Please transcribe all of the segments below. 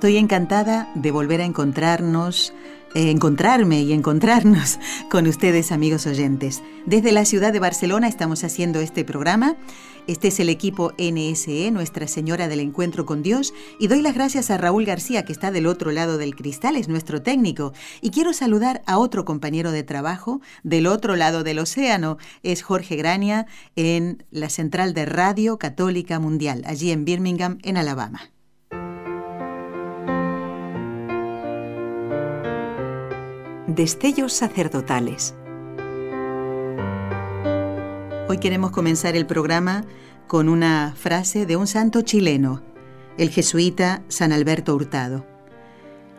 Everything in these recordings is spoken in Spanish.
Estoy encantada de volver a encontrarnos, eh, encontrarme y encontrarnos con ustedes, amigos oyentes. Desde la ciudad de Barcelona estamos haciendo este programa. Este es el equipo NSE, Nuestra Señora del Encuentro con Dios, y doy las gracias a Raúl García, que está del otro lado del cristal, es nuestro técnico. Y quiero saludar a otro compañero de trabajo del otro lado del océano, es Jorge Grania, en la Central de Radio Católica Mundial, allí en Birmingham, en Alabama. Destellos sacerdotales. Hoy queremos comenzar el programa con una frase de un santo chileno, el jesuita San Alberto Hurtado.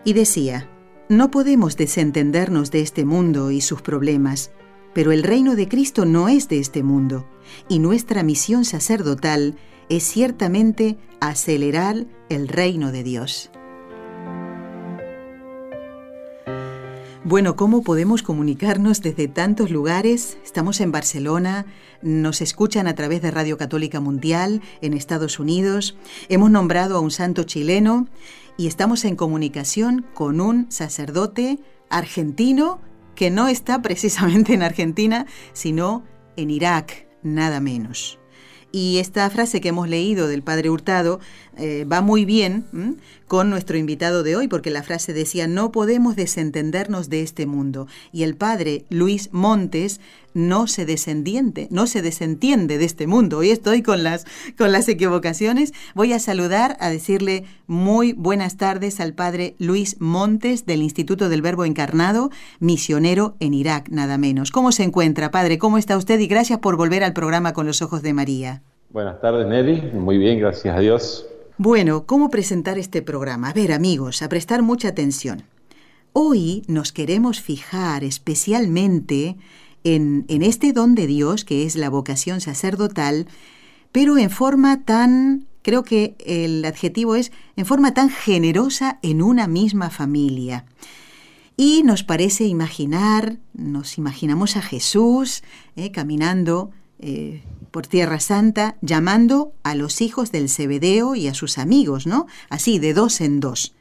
Y decía, no podemos desentendernos de este mundo y sus problemas, pero el reino de Cristo no es de este mundo, y nuestra misión sacerdotal es ciertamente acelerar el reino de Dios. Bueno, ¿cómo podemos comunicarnos desde tantos lugares? Estamos en Barcelona, nos escuchan a través de Radio Católica Mundial en Estados Unidos, hemos nombrado a un santo chileno y estamos en comunicación con un sacerdote argentino que no está precisamente en Argentina, sino en Irak, nada menos. Y esta frase que hemos leído del Padre Hurtado eh, va muy bien con nuestro invitado de hoy, porque la frase decía, no podemos desentendernos de este mundo. Y el Padre Luis Montes no se descendiente, no se desentiende de este mundo. Hoy estoy con las, con las equivocaciones. Voy a saludar, a decirle muy buenas tardes al Padre Luis Montes del Instituto del Verbo Encarnado, misionero en Irak, nada menos. ¿Cómo se encuentra, Padre? ¿Cómo está usted? Y gracias por volver al programa con los ojos de María. Buenas tardes, Nelly. Muy bien, gracias a Dios. Bueno, ¿cómo presentar este programa? A ver, amigos, a prestar mucha atención. Hoy nos queremos fijar especialmente en, este don de Dios, que es la vocación sacerdotal, pero en forma tan, creo que el adjetivo es, en forma tan generosa en una misma familia. Y nos parece imaginar, nos imaginamos a Jesús eh, caminando eh, por Tierra Santa, llamando a los hijos del Cebedeo y a sus amigos, ¿no? Así, de dos en dos.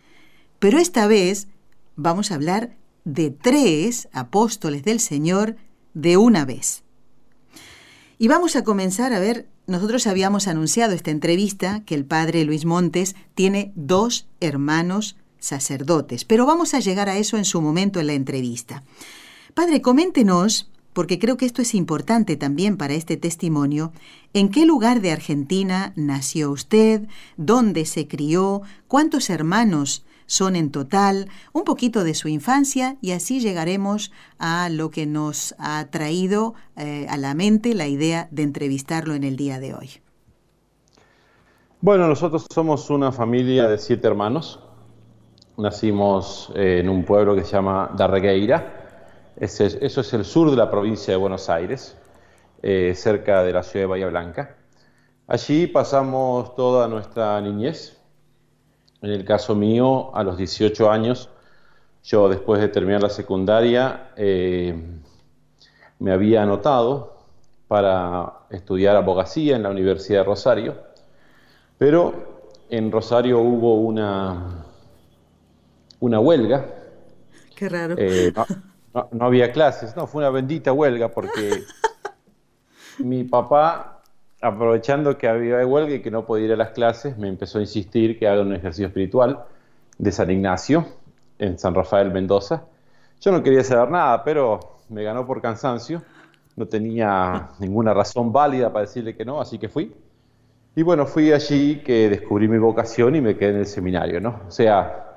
Pero esta vez vamos a hablar de tres apóstoles del Señor de una vez. Y vamos a comenzar a ver, nosotros habíamos anunciado esta entrevista que el padre Luis Montes tiene dos hermanos sacerdotes, pero vamos a llegar a eso en su momento en la entrevista. Padre, coméntenos porque creo que esto es importante también para este testimonio, ¿en qué lugar de Argentina nació usted? ¿Dónde se crió? ¿Cuántos hermanos son en total? Un poquito de su infancia y así llegaremos a lo que nos ha traído eh, a la mente la idea de entrevistarlo en el día de hoy. Bueno, nosotros somos una familia de siete hermanos. Nacimos en un pueblo que se llama Darregueira, eso es el sur de la provincia de Buenos Aires, eh, cerca de la ciudad de Bahía Blanca. Allí pasamos toda nuestra niñez. En el caso mío, a los 18 años, yo después de terminar la secundaria, eh, me había anotado para estudiar abogacía en la Universidad de Rosario, pero en Rosario hubo una, una huelga. Qué raro. Eh, no, había clases, no, fue una bendita huelga porque mi papá, aprovechando que había huelga y que no podía ir a las clases, me empezó a insistir que haga un ejercicio espiritual de San Ignacio en San Rafael Mendoza. Yo no quería saber nada, pero me ganó por cansancio, no tenía ninguna razón válida para decirle que no, así que fui. Y bueno, fui allí que descubrí mi vocación y me quedé en el seminario, ¿no? O sea,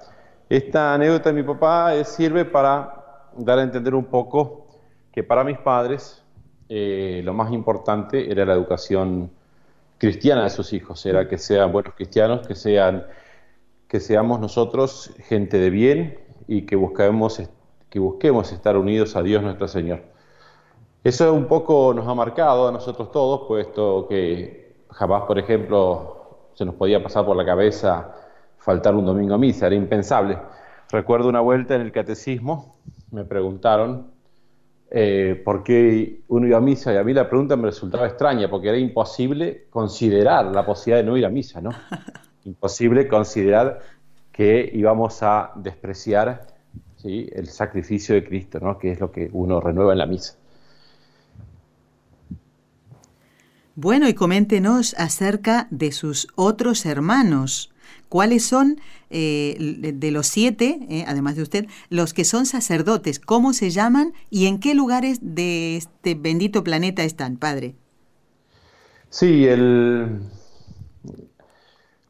esta anécdota de mi papá sirve para dar a entender un poco que para mis padres eh, lo más importante era la educación cristiana de sus hijos, era que sean buenos cristianos, que sean que seamos nosotros gente de bien y que busquemos, que busquemos estar unidos a Dios nuestro Señor. Eso un poco nos ha marcado a nosotros todos, puesto que jamás, por ejemplo, se nos podía pasar por la cabeza faltar un domingo a misa, era impensable. Recuerdo una vuelta en el catecismo, me preguntaron eh, por qué uno iba a misa y a mí la pregunta me resultaba extraña porque era imposible considerar la posibilidad de no ir a misa, ¿no? Imposible considerar que íbamos a despreciar ¿sí? el sacrificio de Cristo, ¿no? Que es lo que uno renueva en la misa. Bueno, y coméntenos acerca de sus otros hermanos. ¿Cuáles son eh, de los siete, eh, además de usted, los que son sacerdotes? ¿Cómo se llaman y en qué lugares de este bendito planeta están, Padre? Sí, el...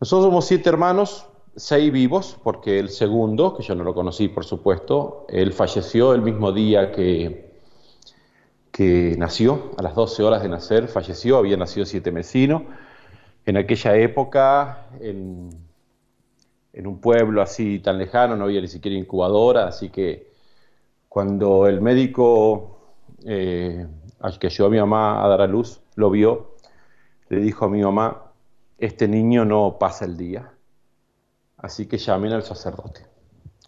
nosotros somos siete hermanos, seis vivos, porque el segundo, que yo no lo conocí, por supuesto, él falleció el mismo día que, que nació, a las 12 horas de nacer, falleció, había nacido siete mesino. En aquella época, en en un pueblo así tan lejano, no había ni siquiera incubadora, así que cuando el médico eh, que ayudó a mi mamá a dar a luz lo vio, le dijo a mi mamá, este niño no pasa el día, así que llamen al sacerdote.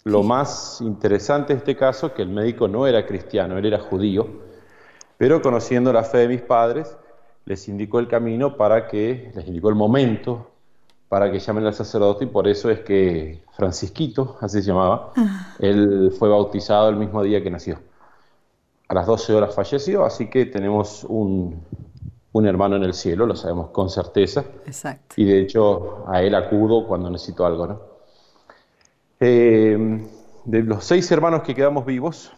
Lo más interesante de este caso que el médico no era cristiano, él era judío, pero conociendo la fe de mis padres, les indicó el camino para que, les indicó el momento para que llamen al sacerdote y por eso es que Francisquito, así se llamaba, ah. él fue bautizado el mismo día que nació. A las 12 horas falleció, así que tenemos un, hermano en el cielo, lo sabemos con certeza. Exacto. Y de hecho a él acudo cuando necesito algo. ¿no? Eh, de los seis hermanos que quedamos vivos,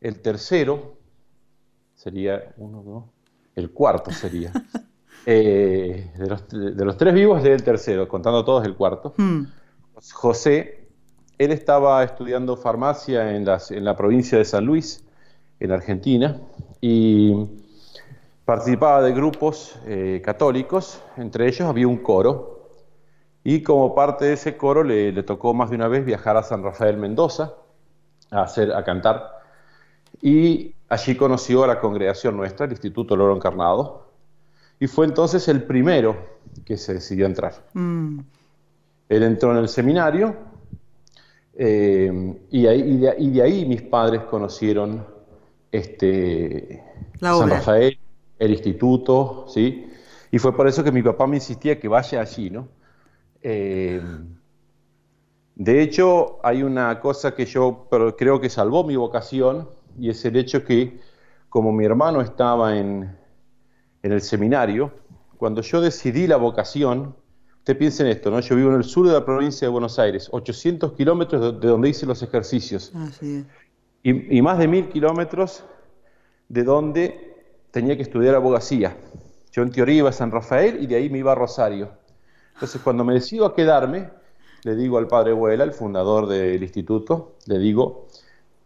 el tercero sería uno, dos, el cuarto sería. Eh, de, los, tres vivos, es el tercero, contando todos el cuarto. Hmm. José, él estaba estudiando farmacia en, la provincia de San Luis, en Argentina, y participaba de grupos eh, católicos, entre ellos había un coro, y como parte de ese coro le, tocó más de una vez viajar a San Rafael Mendoza a, hacer, a cantar, y allí conoció a la congregación nuestra, el Instituto Loro Encarnado, y fue entonces el primero que se decidió entrar. Mm. Él entró en el seminario eh, y, ahí, y, de, ahí mis padres conocieron este, San Rafael, el instituto, ¿sí? Y fue por eso que mi papá me insistía que vaya allí, ¿no? Eh, de hecho, hay una cosa que yo creo que salvó mi vocación y es el hecho que como mi hermano estaba en, en el seminario, cuando yo decidí la vocación, usted piensa en esto, ¿no? Yo vivo en el sur de la provincia de Buenos Aires, 800 kilómetros de donde hice los ejercicios. y, más de mil kilómetros de donde tenía que estudiar abogacía. Yo en teoría iba a San Rafael y de ahí me iba a Rosario. Entonces cuando me decido a quedarme, le digo al padre Vuela, el fundador del instituto, le digo,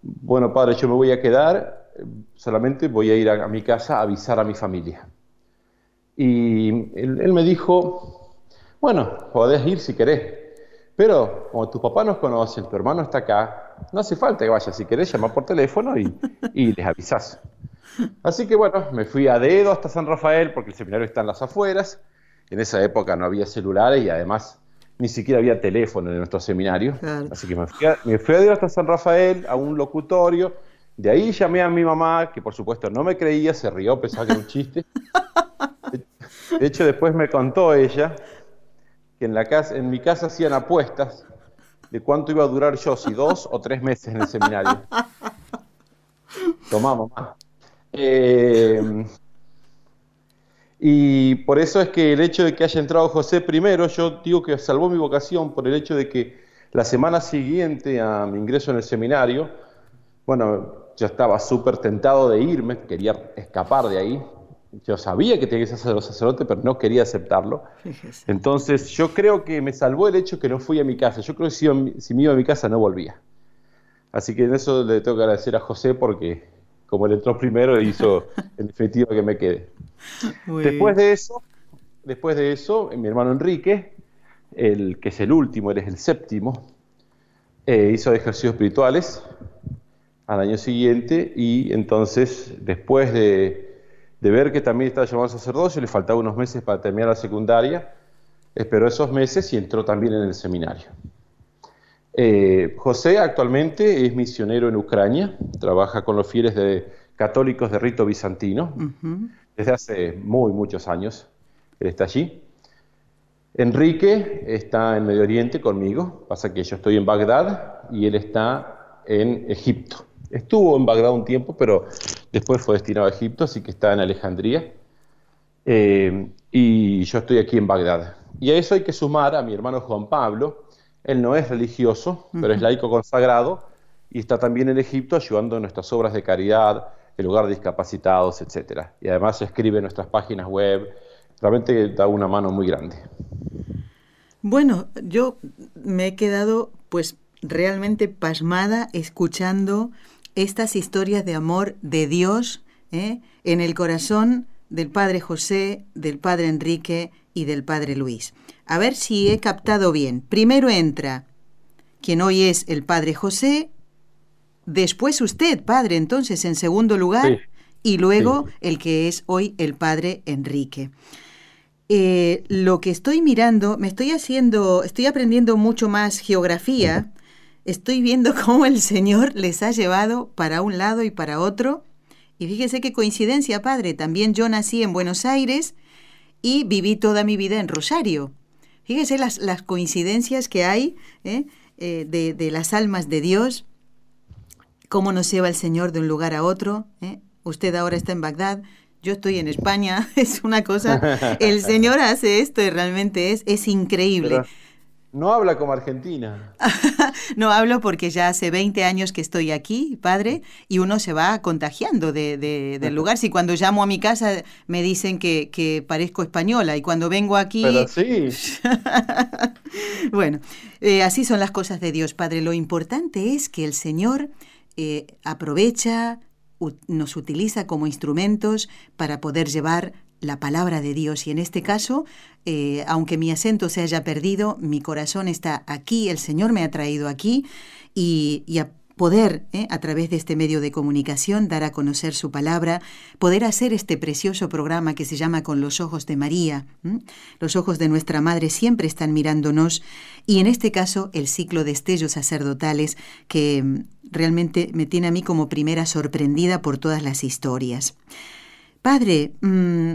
bueno padre, yo me voy a quedar, solamente voy a ir a mi casa a avisar a mi familia. Y él, me dijo, bueno, podés ir si querés, pero como tu papá nos conoce, tu hermano está acá, no hace falta que vayas, si querés llamar por teléfono y, y les avisás. Así que bueno, me fui a dedo hasta San Rafael porque el seminario está en las afueras. En esa época no había celulares y además ni siquiera había teléfono en nuestro seminario. Así que me fui, a, me fui a dedo hasta San Rafael a un locutorio. De ahí llamé a mi mamá, que por supuesto no me creía, se rió, pensaba que era un chiste. De hecho, después me contó ella que en, la casa, en mi casa hacían apuestas de cuánto iba a durar yo, si dos o tres meses en el seminario. Tomá, mamá. Eh, y por eso es que el hecho de que haya entrado José primero, yo digo que salvó mi vocación por el hecho de que la semana siguiente a mi ingreso en el seminario, bueno, yo estaba súper tentado de irme, quería escapar de ahí, yo sabía que tenía que ser sacerdote, pero no quería aceptarlo. Entonces, yo creo que me salvó el hecho que no fui a mi casa. Yo creo que si, si me iba a mi casa no volvía. Así que en eso le tengo que agradecer a José porque, como él entró primero, hizo en definitiva que me quede. después de eso, después de eso, mi hermano Enrique, el que es el último, él es el séptimo, eh, hizo ejercicios espirituales al año siguiente y entonces después de, ver que también estaba llamado al sacerdocio, le faltaban unos meses para terminar la secundaria, esperó esos meses y entró también en el seminario. Eh, José actualmente es misionero en Ucrania, trabaja con los fieles de, católicos de rito bizantino desde hace muy muchos años. Él está allí. Enrique está en Medio Oriente conmigo, pasa que yo estoy en Bagdad y él está en Egipto. Estuvo en Bagdad un tiempo, pero después fue destinado a Egipto, así que está en Alejandría. Eh, y yo estoy aquí en Bagdad. Y a eso hay que sumar a mi hermano Juan Pablo. Él no es religioso, pero es laico consagrado y está también en Egipto ayudando en nuestras obras de caridad, el lugar de discapacitados, etc. Y además escribe en nuestras páginas web. Realmente da una mano muy grande. Bueno, yo me he quedado pues realmente pasmada escuchando estas historias de amor de Dios ¿eh? en el corazón del Padre José, del Padre Enrique y del Padre Luis. A ver si he captado bien. Primero entra quien hoy es el Padre José, después usted, Padre, entonces en segundo lugar, y luego el que es hoy el Padre Enrique. Eh, lo que estoy mirando, me estoy haciendo, estoy aprendiendo mucho más geografía, estoy viendo cómo el Señor les ha llevado para un lado y para otro. Y fíjese qué coincidencia, Padre, también yo nací en Buenos Aires y viví toda mi vida en Rosario. Fíjese las, las coincidencias que hay ¿eh? Eh, de, de, las almas de Dios, cómo nos lleva el Señor de un lugar a otro. Usted ahora está en Bagdad, yo estoy en España, es una cosa, el Señor hace esto y realmente es, es increíble. No habla como argentina. no hablo porque ya hace 20 años que estoy aquí, padre, y uno se va contagiando de, del lugar. Si cuando llamo a mi casa me dicen que, parezco española y cuando vengo aquí... Pero sí. bueno, eh, así son las cosas de Dios, padre. Lo importante es que el Señor eh, aprovecha, nos utiliza como instrumentos para poder llevar la palabra de Dios. Y en este caso, eh, aunque mi acento se haya perdido, mi corazón está aquí, el Señor me ha traído aquí y, a poder, eh, a través de este medio de comunicación, dar a conocer su palabra, poder hacer este precioso programa que se llama Con los ojos de María. Los ojos de nuestra Madre siempre están mirándonos y en este caso el ciclo de estellos sacerdotales que mm, realmente me tiene a mí como primera sorprendida por todas las historias. Padre, mm,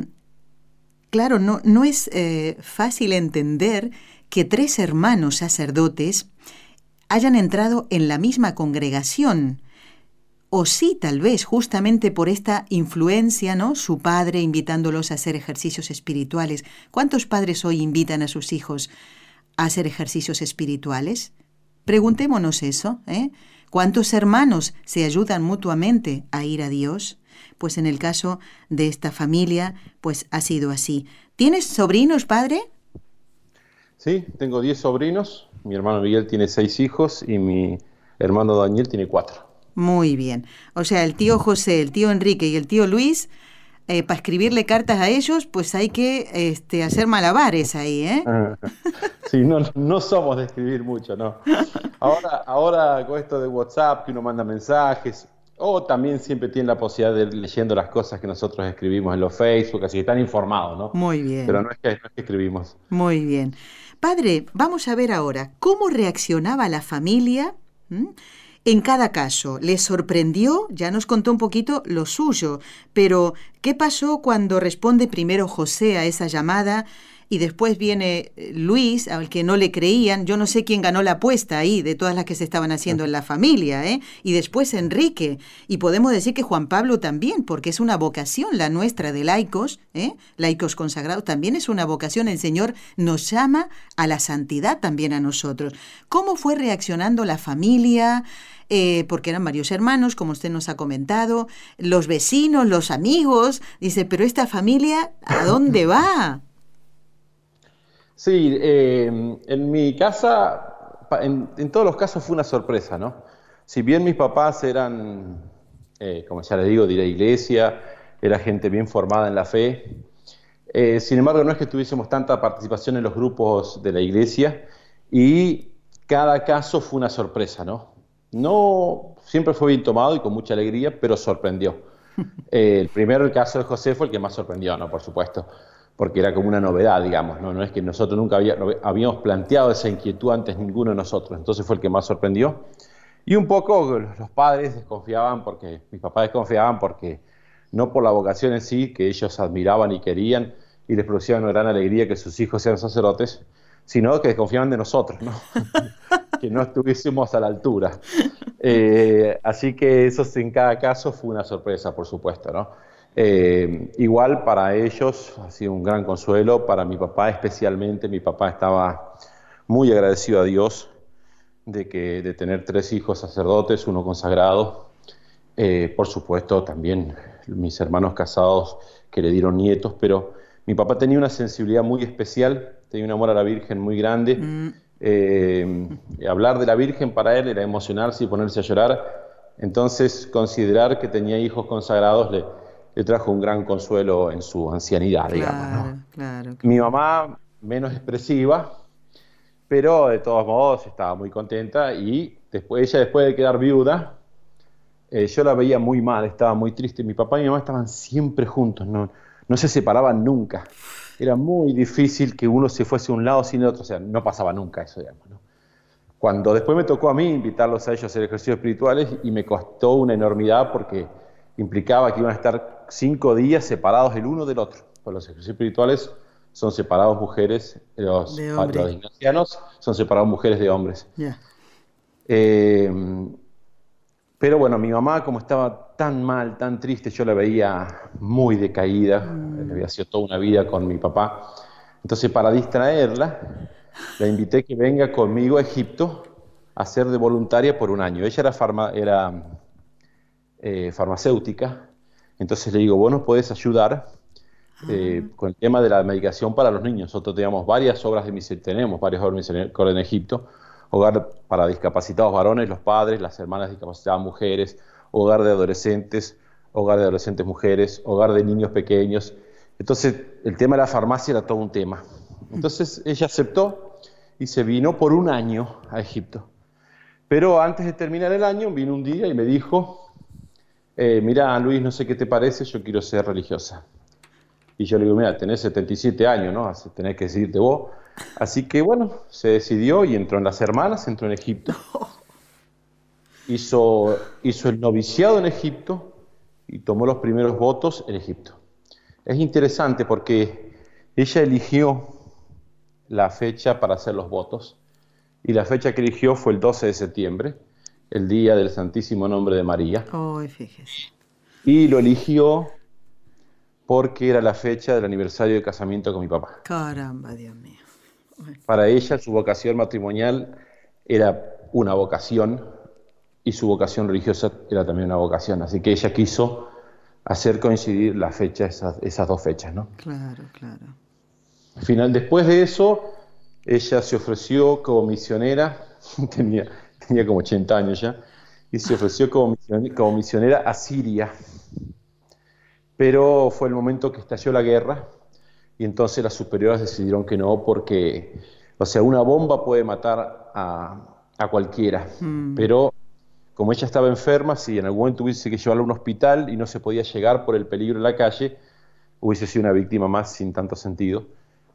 claro, no, no es eh, fácil entender que tres hermanos sacerdotes hayan entrado en la misma congregación. O sí, tal vez, justamente por esta influencia, ¿no? Su padre invitándolos a hacer ejercicios espirituales. ¿Cuántos padres hoy invitan a sus hijos a hacer ejercicios espirituales? Preguntémonos eso, ¿eh? ¿Cuántos hermanos se ayudan mutuamente a ir a Dios? Pues en el caso de esta familia, pues ha sido así. ¿Tienes sobrinos, padre? Sí, tengo diez sobrinos. Mi hermano Miguel tiene seis hijos y mi hermano Daniel tiene cuatro. Muy bien. O sea, el tío José, el tío Enrique y el tío Luis, eh, para escribirle cartas a ellos, pues hay que este, hacer malabares ahí, ¿eh? Sí, no, no somos de escribir mucho, ¿no? Ahora, ahora con esto de WhatsApp, que uno manda mensajes, o también siempre tiene la posibilidad de ir leyendo las cosas que nosotros escribimos en los Facebook, así que están informados, ¿no? Muy bien. Pero no es que, escribimos. Muy bien. Padre, vamos a ver ahora cómo reaccionaba la familia. En cada caso, ¿le sorprendió? Ya nos contó un poquito lo suyo, pero ¿qué pasó cuando responde primero José a esa llamada y después viene eh, Luis, al que no le creían, yo no sé quién ganó la apuesta ahí de todas las que se estaban haciendo en la familia, ¿eh? y después Enrique, y podemos decir que Juan Pablo también, porque es una vocación la nuestra de laicos, ¿eh? laicos consagrados, también es una vocación, el Señor nos llama a la santidad también a nosotros. ¿Cómo fue reaccionando la familia? Eh, porque eran varios hermanos, como usted nos ha comentado, los vecinos, los amigos, dice, pero esta familia, ¿a dónde va? Sí, eh, en mi casa, en, todos los casos fue una sorpresa, ¿no? Si bien mis papás eran, eh, como ya les digo, de la iglesia, era gente bien formada en la fe, Eh, sin embargo, no es que tuviésemos tanta participación en los grupos de la iglesia y cada caso fue una sorpresa, ¿no? No siempre fue bien tomado y con mucha alegría, pero sorprendió. Eh, el primer caso de José fue el que más sorprendió, ¿no? Por supuesto, porque era como una novedad, digamos, ¿no? Es que nosotros nunca habíamos planteado esa inquietud antes ninguno de nosotros, entonces fue el que más sorprendió. Y un poco los padres desconfiaban porque, mis papás desconfiaban porque, no por la vocación en sí, que ellos admiraban y querían y les producía una gran alegría que sus hijos sean sacerdotes, sino que desconfiaban de nosotros, ¿no? que no estuviésemos a la altura. Eh, así que eso en cada caso fue una sorpresa, por supuesto, ¿no? Eh, igual para ellos ha sido un gran consuelo, para mi papá especialmente, mi papá estaba muy agradecido a Dios de, que, de tener tres hijos sacerdotes, uno consagrado, eh, por supuesto también mis hermanos casados que le dieron nietos, pero mi papá tenía una sensibilidad muy especial, tenía un amor a la Virgen muy grande. Mm. Eh, hablar de la Virgen para él era emocionarse y ponerse a llorar. Entonces, considerar que tenía hijos consagrados le, le trajo un gran consuelo en su ancianidad, digamos. Mi mamá, menos expresiva, pero de todos modos estaba muy contenta y después, ella después de quedar viuda, eh, yo la veía muy mal, estaba muy triste. Mi papá y mi mamá estaban siempre juntos, no, no se separaban nunca. Era muy difícil que uno se fuese a un lado sin el otro, o sea, no pasaba nunca eso, digamos. ¿no? Cuando después me tocó a mí invitarlos a ellos a hacer ejercicios espirituales y me costó una enormidad porque implicaba que iban a estar cinco días separados el uno del otro. Pues los ejercicios espirituales son separados mujeres, los, los ignacianos son separados mujeres de hombres. Eh, pero bueno, mi mamá, como estaba tan mal, tan triste, yo la veía muy decaída, mm. había sido toda una vida con mi papá. Entonces, para distraerla, la invité que venga conmigo a Egipto a ser de voluntaria por un año. Ella era, era eh, farmacéutica, entonces le digo, vos nos podés ayudar eh, ah. con el tema de la medicación para los niños. Nosotros teníamos varias obras de misericordia, tenemos varias obras de misericordia en Egipto, hogar para discapacitados varones, los padres, las hermanas discapacitadas mujeres, hogar de adolescentes, hogar de adolescentes mujeres, hogar de niños pequeños. Entonces, el tema de la farmacia era todo un tema. Entonces, ella aceptó y se vino por un año a Egipto. Pero antes de terminar el año, vino un día y me dijo, eh, mira, Luis, no sé qué te parece, yo quiero ser religiosa. Y yo le digo, mira, tenés 77 años, ¿no? Tenés que decidirte vos. Así que bueno, se decidió y entró en las hermanas, entró en Egipto. Hizo, hizo el noviciado en Egipto y tomó los primeros votos en Egipto. Es interesante porque ella eligió la fecha para hacer los votos y la fecha que eligió fue el 12 de septiembre, el día del Santísimo Nombre de María. Y lo eligió porque era la fecha del aniversario de casamiento con mi papá. Caramba, Dios mío. Para ella su vocación matrimonial era una vocación y su vocación religiosa era también una vocación. Así que ella quiso hacer coincidir la fecha, esas, dos fechas, ¿no? Claro, claro. Al final, después de eso, ella se ofreció como misionera, tenía, tenía como 80 años ya, y se ofreció como misionera, como misionera a Siria. Pero fue el momento que estalló la guerra y entonces las superiores decidieron que no porque, o sea, una bomba puede matar a, cualquiera, mm. pero como ella estaba enferma, si en algún momento hubiese que llevarla a un hospital y no se podía llegar por el peligro en la calle, hubiese sido una víctima más sin tanto sentido.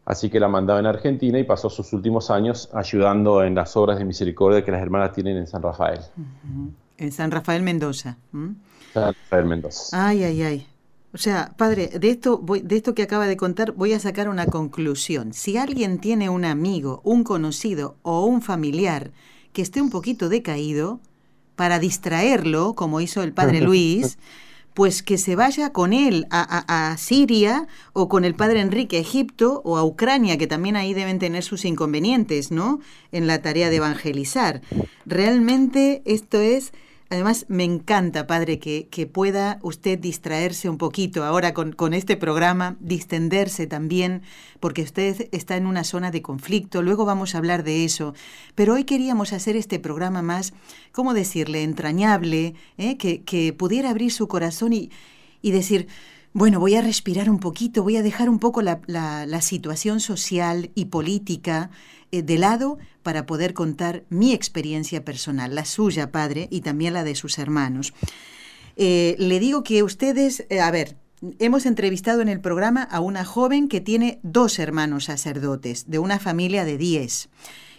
Así que la mandaba en Argentina y pasó sus últimos años ayudando en las obras de misericordia que las hermanas tienen en San Rafael. En San Rafael Mendoza. San Rafael Mendoza. Ay, ay, ay. O sea, padre, de esto, voy, de esto que acaba de contar voy a sacar una conclusión. Si alguien tiene un amigo, un conocido o un familiar que esté un poquito decaído, para distraerlo, como hizo el padre Luis, pues que se vaya con él a, a, Siria o con el padre Enrique a Egipto o a Ucrania, que también ahí deben tener sus inconvenientes, ¿no? En la tarea de evangelizar. Realmente esto es Además, me encanta, padre, que, que, pueda usted distraerse un poquito ahora con, con, este programa, distenderse también, porque usted está en una zona de conflicto, luego vamos a hablar de eso, pero hoy queríamos hacer este programa más, ¿cómo decirle?, entrañable, ¿eh? que, que, pudiera abrir su corazón y, y decir, Bueno, voy a respirar un poquito, voy a dejar un poco la, situación social y política eh, de lado para poder contar mi experiencia personal, la suya, padre, y también la de sus hermanos. Eh, le digo que ustedes, eh, a ver, hemos entrevistado en el programa a una joven que tiene dos hermanos sacerdotes, de una familia de diez.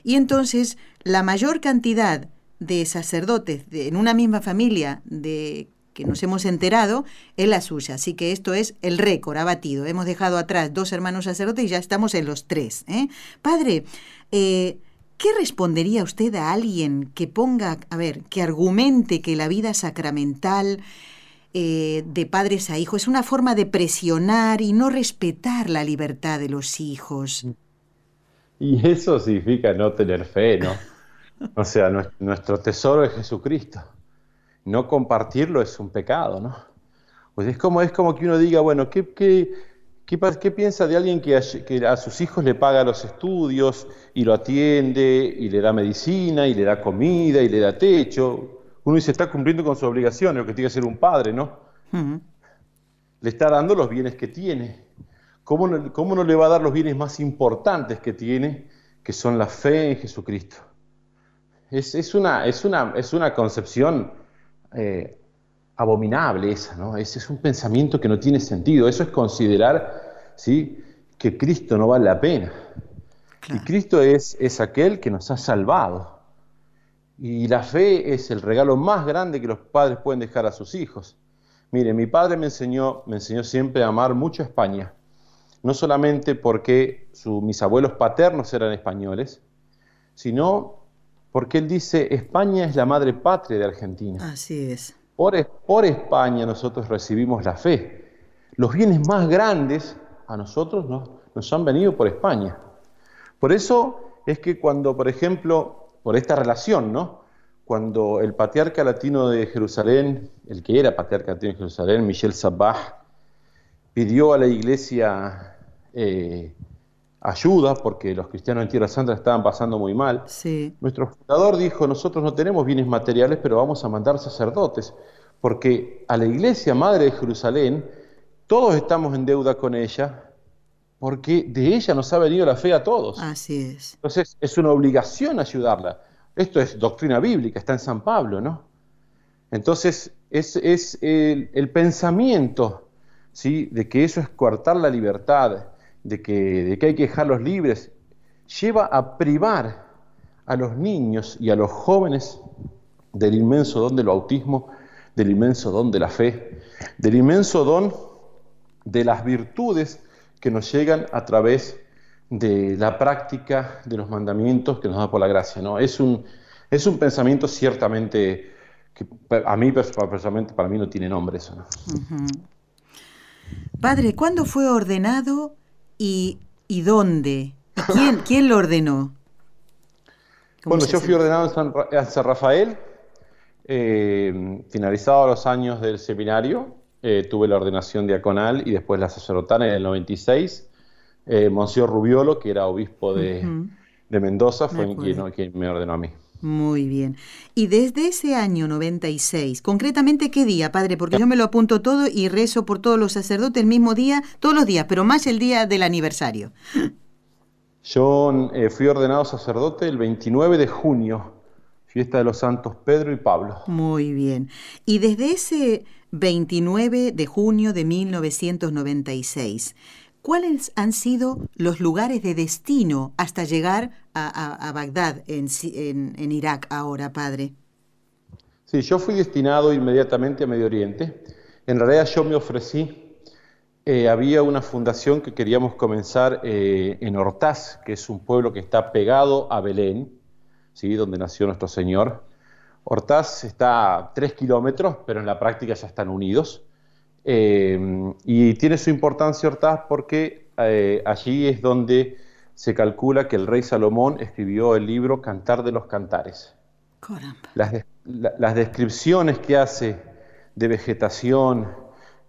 Y entonces, la mayor cantidad de sacerdotes en una misma familia de que nos hemos enterado es la suya. Así que esto es el récord abatido. Hemos dejado atrás dos hermanos sacerdotes y ya estamos en los tres. ¿eh? Padre, eh, ¿qué respondería usted a alguien que ponga, a ver, que argumente que la vida sacramental eh, de padres a hijos es una forma de presionar y no respetar la libertad de los hijos? Y eso significa no tener fe, ¿no? O sea, nuestro tesoro es Jesucristo no compartirlo es un pecado, ¿no? Pues es como, es como que uno diga, bueno, ¿qué, qué, qué, piensa de alguien que a, sus hijos le paga los estudios y lo atiende y le da medicina y le da comida y le da techo? Uno dice, está cumpliendo con su obligación, lo que tiene que ser un padre, ¿no? Le está dando los bienes que tiene. ¿Cómo no, ¿Cómo no le va a dar los bienes más importantes que tiene, que son la fe en Jesucristo? Es, es, una, es, una, es una concepción eh, abominable esa, ¿no? Ese es un pensamiento que no tiene sentido. Eso es considerar, ¿sí? Que Cristo no vale la pena. Y Cristo es, es aquel que nos ha salvado. Y la fe es el regalo más grande que los padres pueden dejar a sus hijos. Mire, mi padre me enseñó, me enseñó siempre a amar mucho a España. No solamente porque mis abuelos paternos eran españoles, sino porque él dice, España es la madre patria de Argentina. Así es. Por, por España nosotros recibimos la fe. Los bienes más grandes a nosotros nos, nos han venido por España. Por eso es que cuando, por ejemplo, por esta relación, ¿no? Cuando el patriarca latino de Jerusalén, el que era patriarca latino de Jerusalén, Michel Sabah, pidió a la iglesia eh, ayuda, porque los cristianos en Tierra Santa estaban pasando muy mal. Sí. Nuestro fundador dijo, nosotros no tenemos bienes materiales, pero vamos a mandar sacerdotes, porque a la iglesia madre de Jerusalén, todos estamos en deuda con ella, porque de ella nos ha venido la fe a todos. Así es. Entonces, es una obligación ayudarla. Esto es doctrina bíblica, está en San Pablo, ¿no? Entonces, es, es el, el pensamiento, ¿sí? De que eso es coartar la libertad, de que, hay que dejarlos libres, lleva a privar a los niños y a los jóvenes del inmenso don del bautismo, del inmenso don de la fe, del inmenso don de las virtudes que nos llegan a través de la práctica de los mandamientos que nos da por la gracia. ¿no? Es, un, es un pensamiento ciertamente que a mí personalmente para mí no tiene nombre eso. Padre, ¿cuándo fue ordenado y, y dónde? quién, quién lo ordenó? Bueno, yo fui ordenado en San, Rafael, eh, finalizados los años del seminario, eh, tuve la ordenación diaconal y después la sacerdotal en el 96. Eh, Monseñor Rubiolo, que era obispo de, Mendoza, fue quien me ordenó a mí. Muy bien. Y desde ese año 96, concretamente qué día, padre, porque yo me lo apunto todo y rezo por todos los sacerdotes el mismo día, todos los días, pero más el día del aniversario. Yo eh, fui ordenado sacerdote el 29 de junio, fiesta de los santos Pedro y Pablo. Muy bien. Y desde ese 29 de junio de 1996, ¿Cuáles han sido los lugares de destino hasta llegar a, Bagdad, en, Irak ahora, padre? Sí, yo fui destinado inmediatamente a Medio Oriente. En realidad yo me ofrecí, eh, había una fundación que queríamos comenzar eh, en Hortaz, que es un pueblo que está pegado a Belén, ¿sí? donde nació nuestro Señor. Hortaz está a tres kilómetros, pero en la práctica ya están unidos. Eh, y tiene su importancia Hortaz porque eh, allí es donde se calcula que el rey Salomón escribió el libro Cantar de los Cantares. Las, descripciones que hace de vegetación,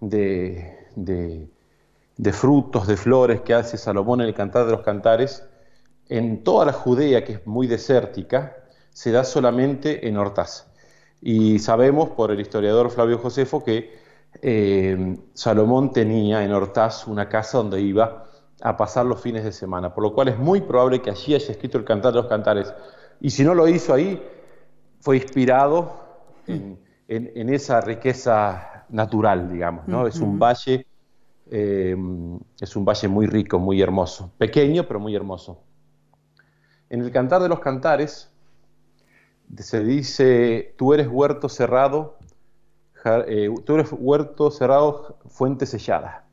de, de, frutos, de flores que hace Salomón en el Cantar de los Cantares, en toda la Judea, que es muy desértica, se da solamente en Hortaz. Y sabemos por el historiador Flavio Josefo que eh, Salomón tenía en Hortaz una casa donde iba a pasar los fines de semana, por lo cual es muy probable que allí haya escrito el Cantar de los Cantares. Y si no lo hizo ahí, fue inspirado en, esa riqueza natural, digamos, ¿no? Es un valle, eh, es un valle muy rico, muy hermoso, pequeño pero muy hermoso. En el Cantar de los Cantares se dice, tú eres huerto cerrado, eh, tú eres huerto cerrado, fuente sellada.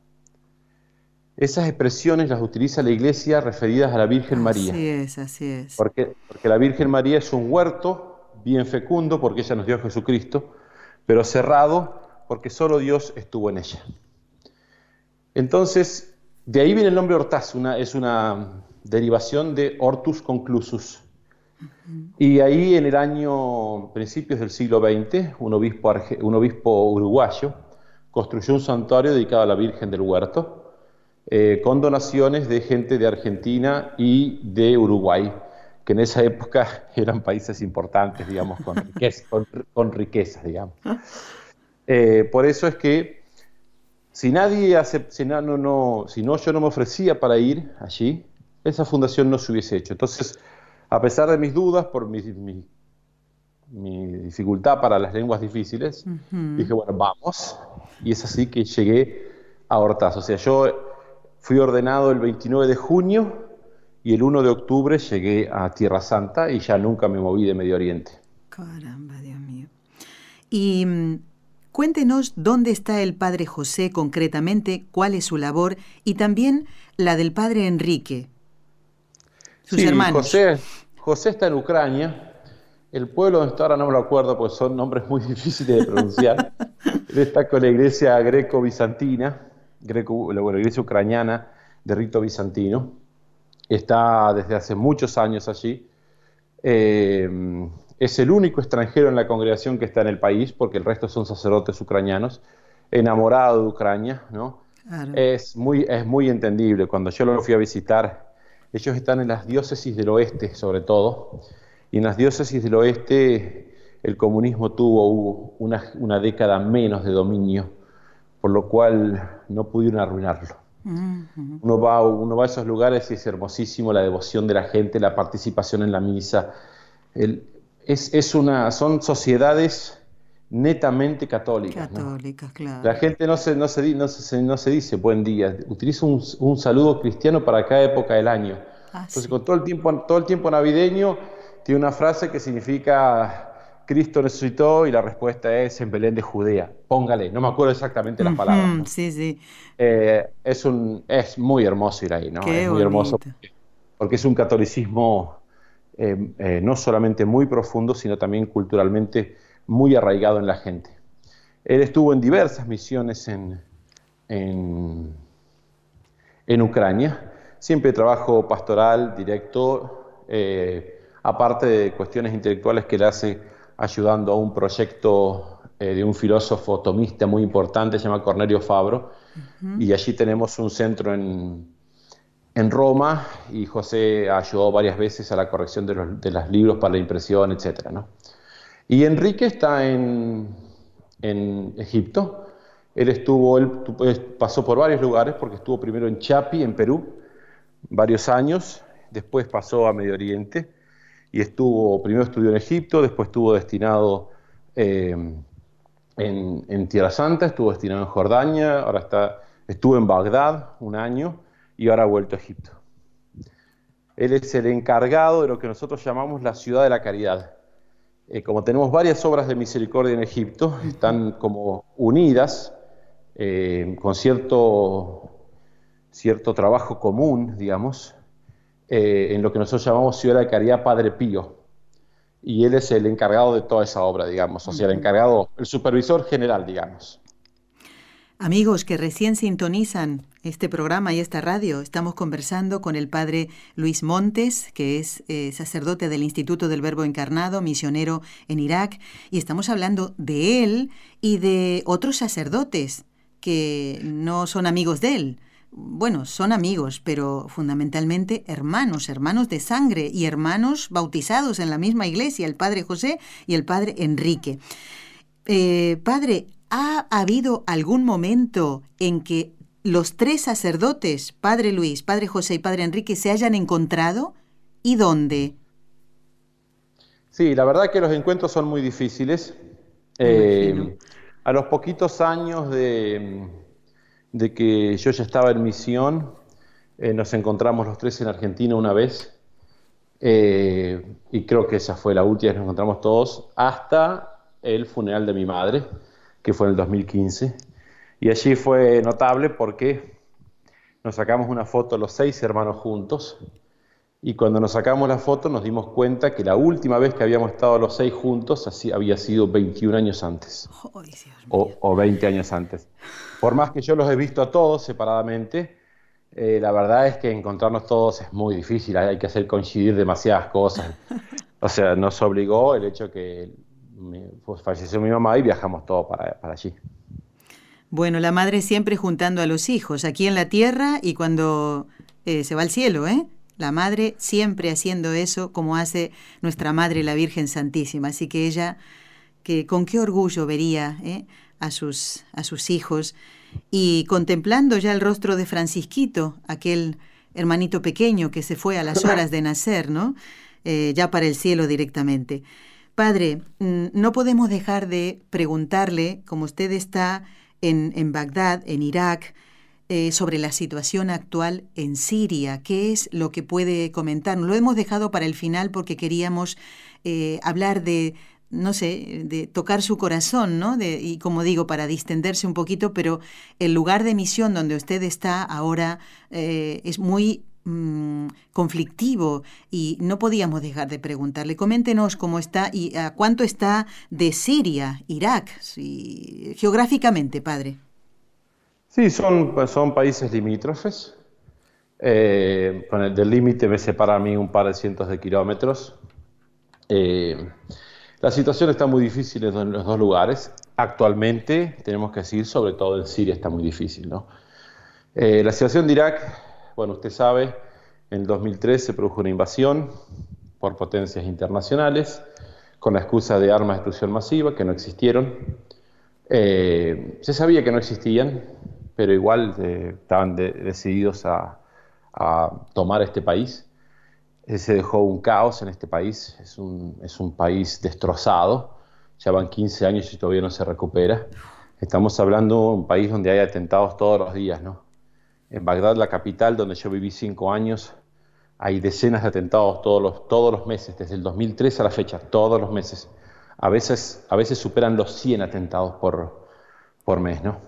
Esas expresiones las utiliza la iglesia referidas a la Virgen María. Así es, así es. Porque, porque la Virgen María es un huerto bien fecundo, porque ella nos dio a Jesucristo, pero cerrado porque solo Dios estuvo en ella. Entonces, de ahí viene el nombre Hortaz, una, es una derivación de Hortus conclusus. Y ahí en el año, principios del siglo XX, un obispo, un obispo uruguayo construyó un santuario dedicado a la Virgen del Huerto, eh, con donaciones de gente de Argentina y de Uruguay, que en esa época eran países importantes, digamos, con, con, riquezas, digamos. Eh, por eso es que si nadie si no, no, si no yo no me ofrecía para ir allí, esa fundación no se hubiese hecho. Entonces, a pesar de mis dudas por mi, mi, dificultad para las lenguas difíciles, dije, bueno, vamos. Y es así que llegué a Hortaz. O sea, yo fui ordenado el 29 de junio y el 1 de octubre llegué a Tierra Santa y ya nunca me moví de Medio Oriente. Caramba, Dios mío. Y mm, cuéntenos dónde está el Padre José concretamente, cuál es su labor y también la del Padre Enrique, sus hermanos. José, José está en Ucrania. El pueblo donde está ahora no me lo acuerdo porque son nombres muy difíciles de pronunciar. Él está con la iglesia greco-bizantina, greco, la iglesia ucraniana de rito bizantino. Está desde hace muchos años allí. Eh, es el único extranjero en la congregación que está en el país, porque el resto son sacerdotes ucranianos, enamorado de Ucrania, ¿no? Es, muy, es muy entendible. Cuando yo lo fui a visitar, ellos están en las diócesis del oeste, sobre todo, y en las diócesis del oeste el comunismo tuvo una, una década menos de dominio, por lo cual no pudieron arruinarlo. uno, va, uno va a esos lugares y es hermosísimo la devoción de la gente, la participación en la misa. es, es, una, son sociedades netamente católicas. Católicas, claro. La gente no se, no se, no se, no se dice buen día, utiliza un, un, saludo cristiano para cada época del año. Ah, Entonces, con todo el, tiempo, todo el tiempo navideño, tiene una frase que significa Cristo resucitó y la respuesta es en Belén de Judea. Póngale, no me acuerdo exactamente las palabras. Sí, sí. Eh, es, un, es muy hermoso ir ahí, ¿no? es muy hermoso porque, es un catolicismo eh, eh, no solamente muy profundo, sino también culturalmente muy arraigado en la gente. Él estuvo en diversas misiones en, en, Ucrania, siempre trabajo pastoral, directo, eh, aparte de cuestiones intelectuales que él hace ayudando a un proyecto eh, de un filósofo tomista muy importante, se llama Cornelio Fabro, y allí tenemos un centro en, en Roma y José ayudó varias veces a la corrección de los, de los libros para la impresión, etc. ¿no? Y Enrique está en, Egipto. Él estuvo, él pasó por varios lugares porque estuvo primero en Chapi, en Perú, varios años, después pasó a Medio Oriente y estuvo, primero estudió en Egipto, después estuvo destinado eh, en, Tierra Santa, estuvo destinado en Jordania, ahora está, estuvo en Bagdad un año y ahora ha vuelto a Egipto. Él es el encargado de lo que nosotros llamamos la ciudad de la caridad. Eh, como tenemos varias obras de misericordia en Egipto, están como unidas eh, con cierto, cierto trabajo común, digamos, eh, en lo que nosotros llamamos Ciudad de Caridad Padre Pío. Y él es el encargado de toda esa obra, digamos, o sea, el encargado, el supervisor general, digamos. Amigos que recién sintonizan este programa y esta radio, estamos conversando con el padre Luis Montes, que es eh, sacerdote del Instituto del Verbo Encarnado, misionero en Irak, y estamos hablando de él y de otros sacerdotes que no son amigos de él. Bueno, son amigos, pero fundamentalmente hermanos, hermanos de sangre y hermanos bautizados en la misma iglesia, el padre José y el padre Enrique. Eh, padre, ¿ha habido algún momento en que los tres sacerdotes, Padre Luis, Padre José y Padre Enrique, se hayan encontrado? ¿Y dónde? Sí, la verdad que los encuentros son muy difíciles. Eh, a los poquitos años de, de, que yo ya estaba en misión, eh, nos encontramos los tres en Argentina una vez, eh, y creo que esa fue la última vez que nos encontramos todos, hasta el funeral de mi madre, que fue en el 2015. Y allí fue notable porque nos sacamos una foto los seis hermanos juntos y cuando nos sacamos la foto nos dimos cuenta que la última vez que habíamos estado los seis juntos así, había sido 21 años antes o, o, 20 años antes. Por más que yo los he visto a todos separadamente, eh, la verdad es que encontrarnos todos es muy difícil, hay que hacer coincidir demasiadas cosas. O sea, nos obligó el hecho que pues, falleció mi mamá y viajamos todos para, para allí. Bueno, la madre siempre juntando a los hijos, aquí en la tierra y cuando eh, se va al cielo, ¿eh? La madre siempre haciendo eso como hace nuestra madre la Virgen Santísima. Así que ella, que con qué orgullo vería ¿eh? a, sus, a sus hijos y contemplando ya el rostro de Francisquito, aquel hermanito pequeño que se fue a las horas de nacer, ¿no? Eh, ya para el cielo directamente. Padre, mm, no podemos dejar de preguntarle, como usted está en, Bagdad, en Irak, eh, sobre la situación actual en Siria. ¿Qué es lo que puede comentar? Lo hemos dejado para el final porque queríamos eh, hablar de, no sé, de tocar su corazón, ¿no? De, y como digo, para distenderse un poquito, pero el lugar de misión donde usted está ahora eh, es muy Mm, conflictivo y no podíamos dejar de preguntarle. Coméntenos cómo está y a cuánto está de Siria, Irak, geográficamente, padre. Sí, son, son países limítrofes. Eh, con el del límite me separa a mí un par de cientos de kilómetros. Eh, la situación está muy difícil en los dos lugares. Actualmente, tenemos que decir, sobre todo en Siria está muy difícil. ¿no? Eh, la situación de Irak bueno, usted sabe, en el 2003 se produjo una invasión por potencias internacionales con la excusa de armas de destrucción masiva que no existieron. Eh, se sabía que no existían, pero igual eh, estaban decididos a, tomar este país. Eh, se dejó un caos en este país, es un, país destrozado, ya van 15 años y todavía no se recupera. Estamos hablando de un país donde hay atentados todos los días, ¿no? En Bagdad, la capital, donde yo viví cinco años, hay decenas de atentados todos los, todos los meses, desde el 2003 a la fecha, todos los meses. A veces, a veces superan los 100 atentados por, por mes. ¿no?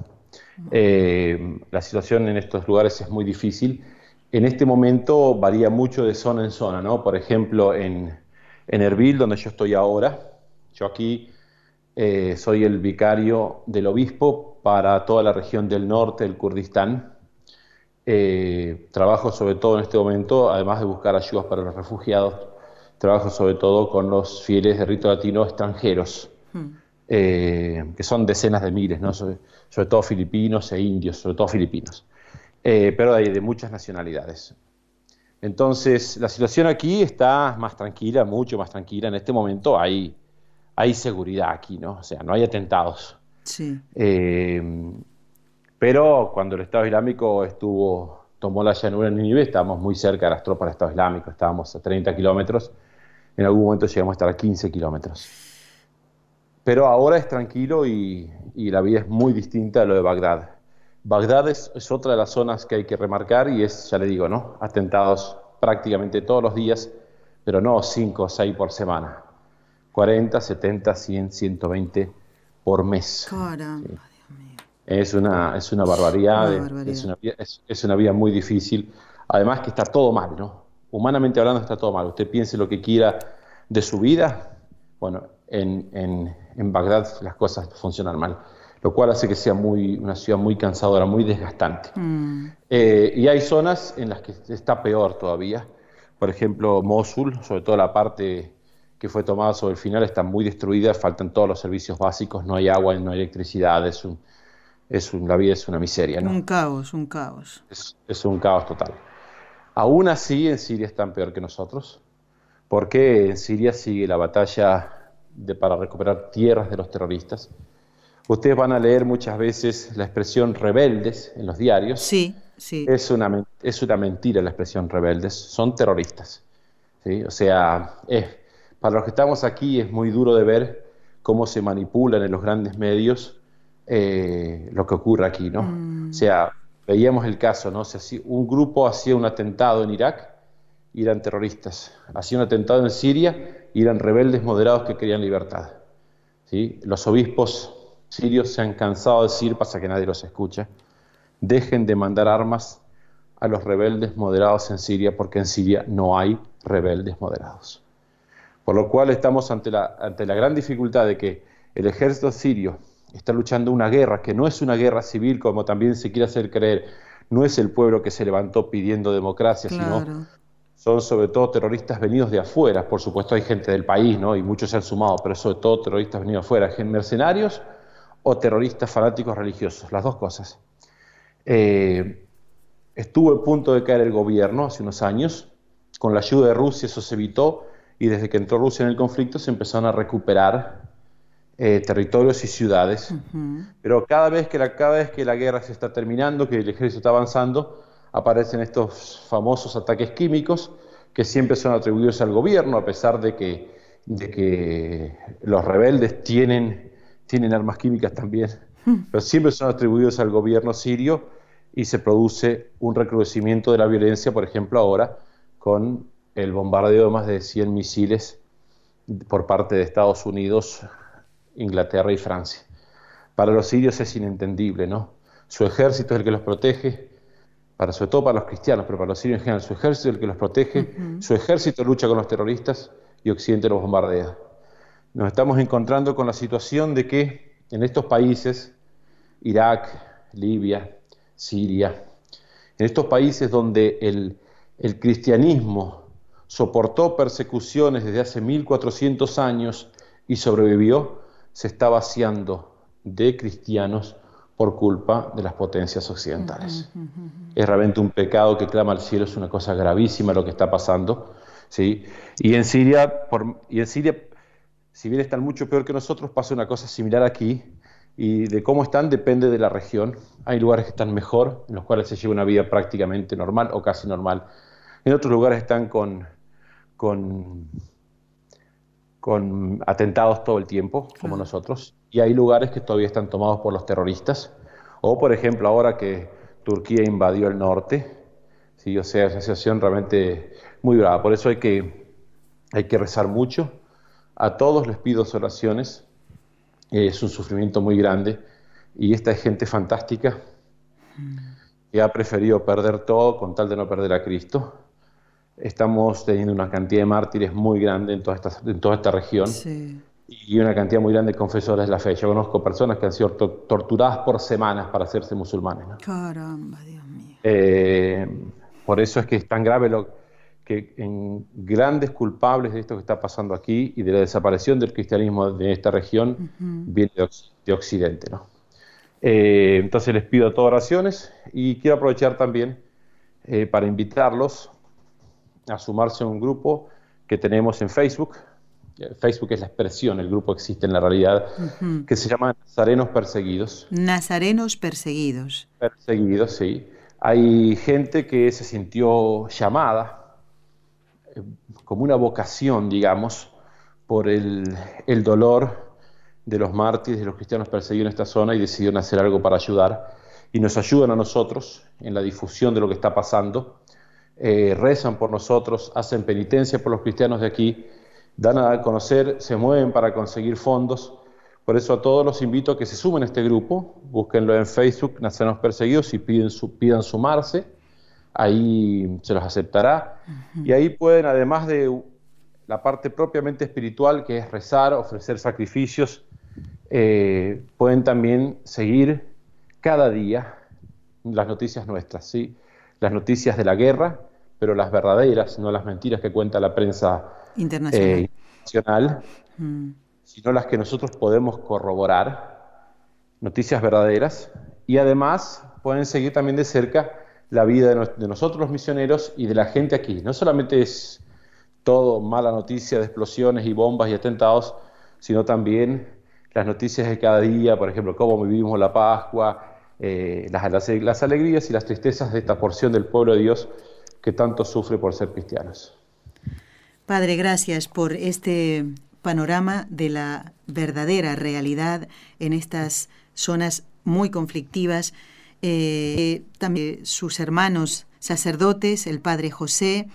Eh, la situación en estos lugares es muy difícil. En este momento varía mucho de zona en zona. ¿no? Por ejemplo, en, en Erbil, donde yo estoy ahora, yo aquí eh, soy el vicario del obispo para toda la región del norte del Kurdistán eh, trabajo sobre todo en este momento, además de buscar ayudas para los refugiados, trabajo sobre todo con los fieles de rito latino extranjeros, hmm. eh, que son decenas de miles, ¿no? sobre, todo filipinos e indios, sobre todo filipinos, eh, pero de, de muchas nacionalidades. Entonces, la situación aquí está más tranquila, mucho más tranquila. En este momento hay, hay seguridad aquí, ¿no? O sea, no hay atentados. Sí. Pero cuando el Estado Islámico estuvo, tomó la llanura en Nínive, estábamos muy cerca de las tropas del Estado Islámico, estábamos a 30 kilómetros, en algún momento llegamos a estar a 15 kilómetros. Pero ahora es tranquilo y, la vida es muy distinta a lo de Bagdad. Bagdad es, otra de las zonas que hay que remarcar y es, ya le digo, ¿no? Atentados prácticamente todos los días, pero no 5 o 6 por semana. 40, 70, 100, 120 por mes. Caramba. Es una, es una barbaridad, Es, una, es, una, vida muy difícil. Además que está todo mal, ¿no? Humanamente hablando está todo mal. Usted piense lo que quiera de su vida, bueno, en, en, en Bagdad las cosas funcionan mal, lo cual hace que sea muy, una ciudad muy cansadora, muy desgastante. Mm. Eh, y hay zonas en las que está peor todavía. Por ejemplo, Mosul, sobre todo la parte que fue tomada sobre el final, está muy destruida, faltan todos los servicios básicos, no hay agua, no hay electricidad, es un, es la vida es una miseria. ¿no? Un caos, un caos. Es, un caos total. Aún así, en Siria están peor que nosotros, porque en Siria sigue la batalla de, para recuperar tierras de los terroristas. Ustedes van a leer muchas veces la expresión rebeldes en los diarios. Sí, sí. Es una, es una mentira la expresión rebeldes, son terroristas. ¿sí? O sea, es, para los que estamos aquí es muy duro de ver cómo se manipulan en los grandes medios eh, lo que ocurre aquí, ¿no? Mm. O sea, veíamos el caso, ¿no? O sea, si un grupo hacía un atentado en Irak y eran terroristas, hacía un atentado en Siria y eran rebeldes moderados que querían libertad. ¿sí? Los obispos sirios se han cansado de decir, pasa que nadie los escucha, dejen de mandar armas a los rebeldes moderados en Siria porque en Siria no hay rebeldes moderados. Por lo cual estamos ante la, ante la gran dificultad de que el ejército sirio está luchando una guerra que no es una guerra civil como también se quiere hacer creer, no es el pueblo que se levantó pidiendo democracia, Claro. sino son sobre todo terroristas venidos de afuera, por supuesto hay gente del país, ¿no? Y muchos se han sumado, pero sobre todo terroristas venidos de afuera, mercenarios o terroristas fanáticos religiosos, las dos cosas. Eh, estuvo a punto de caer el gobierno hace unos años, con la ayuda de Rusia eso se evitó y desde que entró Rusia en el conflicto se empezaron a recuperar eh, territorios y ciudades. Pero cada vez, que la, cada vez que la guerra se está terminando, que el ejército está avanzando, aparecen estos famosos ataques químicos que siempre son atribuidos al gobierno, a pesar de que, de que los rebeldes tienen, tienen armas químicas también, pero siempre son atribuidos al gobierno sirio y se produce un recrudecimiento de la violencia, por ejemplo, ahora con el bombardeo de más de 100 misiles por parte de Estados Unidos, Inglaterra y Francia. Para los sirios es inentendible, ¿no? Su ejército es el que los protege, para, sobre todo para los cristianos, pero para los sirios en general, su ejército es el que los protege, su ejército lucha con los terroristas y Occidente los bombardea. Nos estamos encontrando con la situación de que en estos países, Irak, Libia, Siria, en estos países donde el, el cristianismo soportó persecuciones desde hace 1400 años y sobrevivió, se está vaciando de cristianos por culpa de las potencias occidentales. Es realmente un pecado que clama al cielo, es una cosa gravísima lo que está pasando. ¿sí? Y, en Siria, por, y en Siria, si bien están mucho peor que nosotros, pasa una cosa similar aquí. Y de cómo están depende de la región. Hay lugares que están mejor, en los cuales se lleva una vida prácticamente normal o casi normal. En otros lugares están con, con, con atentados todo el tiempo, como nosotros. Y hay lugares que todavía están tomados por los terroristas. O, por ejemplo, ahora que Turquía invadió el norte. ¿sí? O sea, es una situación realmente muy brava. Por eso hay que, hay que rezar mucho. A todos les pido oraciones. Es un sufrimiento muy grande. Y esta es gente fantástica que ha preferido perder todo con tal de no perder a Cristo. Estamos teniendo una cantidad de mártires muy grande en toda esta, en toda esta región Sí. y una cantidad muy grande de confesores de la fe. Yo conozco personas que han sido to- torturadas por semanas para hacerse musulmanes. ¿no? Caramba, Dios mío. Eh, por eso es que es tan grave lo que en grandes culpables de esto que está pasando aquí y de la desaparición del cristianismo de esta región viene de, Occ- de Occidente. ¿no? Eh, entonces les pido todas oraciones y quiero aprovechar también eh, para invitarlos a sumarse a un grupo que tenemos en Facebook. Eh, Facebook es la expresión, el grupo existe en la realidad, que se llama Nazarenos Perseguidos. Nazarenos perseguidos. Perseguidos, sí. Hay gente que se sintió llamada, eh, como una vocación, digamos, por el, el dolor de los mártires, de los cristianos perseguidos en esta zona y decidieron hacer algo para ayudar. Y nos ayudan a nosotros en la difusión de lo que está pasando. Eh, rezan por nosotros, hacen penitencia por los cristianos de aquí, dan a conocer, se mueven para conseguir fondos. Por eso a todos los invito a que se sumen a este grupo, búsquenlo en Facebook, Nazarenos Perseguidos, y piden, su- pidan sumarse, ahí se los aceptará. Y ahí pueden, además de la parte propiamente espiritual, que es rezar, ofrecer sacrificios, eh, pueden también seguir cada día las noticias nuestras, ¿sí? Las noticias de la guerra, pero las verdaderas, no las mentiras que cuenta la prensa Internacional. eh, internacional, Mm. sino las que nosotros podemos corroborar, noticias verdaderas, y además pueden seguir también de cerca la vida de, de nosotros los misioneros y de la gente aquí. No solamente es todo mala noticia de explosiones y bombas y atentados, sino también las noticias de cada día, por ejemplo, cómo vivimos la Pascua, eh, las, las, alegrías y las tristezas de esta porción del pueblo de Dios que tanto sufre por ser cristianos. Padre, gracias por este panorama de la verdadera realidad en estas zonas muy conflictivas. Eh, también sus hermanos sacerdotes, el padre José,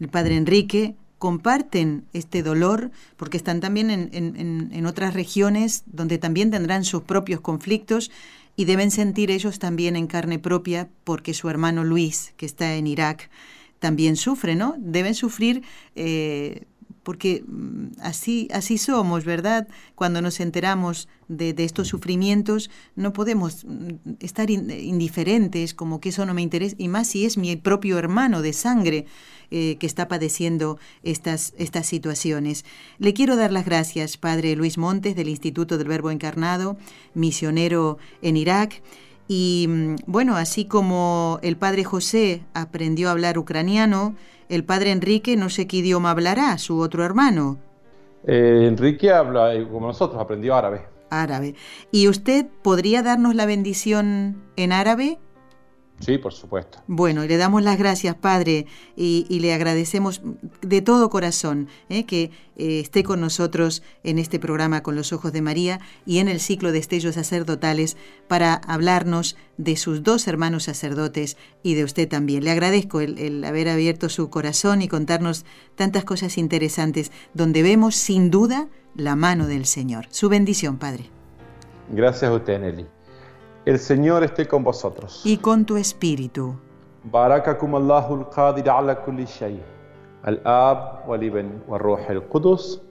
el padre Enrique, comparten este dolor porque están también en, en, otras regiones donde también tendrán sus propios conflictos y deben sentir ellos también en carne propia porque su hermano Luis, que está en Irak, también sufre, ¿no? Deben sufrir eh, porque mm, así, así somos, ¿verdad? Cuando nos enteramos de, estos sufrimientos, no podemos mm, estar indiferentes, como que eso no me interesa, y más si es mi propio hermano de sangre eh, que está padeciendo estas, estas situaciones. Le quiero dar las gracias, Padre Luis Montes, del Instituto del Verbo Encarnado, misionero en Irak. Y mm, bueno, así como el Padre José aprendió a hablar ucraniano, el padre Enrique no sé qué idioma hablará, su otro hermano. Eh, Enrique habla, eh, como nosotros, aprendió árabe. Árabe. ¿Y usted podría darnos la bendición en árabe? Sí, por supuesto. Bueno, y le damos las gracias, Padre, y, le agradecemos de todo corazón eh, que eh, esté con nosotros en este programa con los ojos de María y en el ciclo de estellos sacerdotales para hablarnos de sus dos hermanos sacerdotes y de usted también. Le agradezco el haber abierto su corazón y contarnos tantas cosas interesantes donde vemos sin duda la mano del Señor. Su bendición, Padre. Gracias a usted, Nelly. El Señor esté con vosotros. Y con tu espíritu. بارككم الله القادر على كل شيء الآب والابن والروح القدس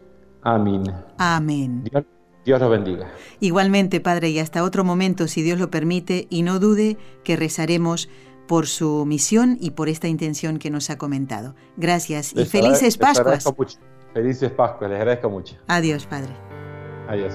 آمين Amén. Dios, Dios los bendiga. Igualmente, Padre, y hasta otro momento, si Dios lo permite, y no dude que rezaremos por su misión y por esta intención que nos ha comentado. Gracias y Les felices agrade- les Pascuas. agradezco mucho. Felices Pascuas, les agradezco mucho. Adiós, Padre. Adiós.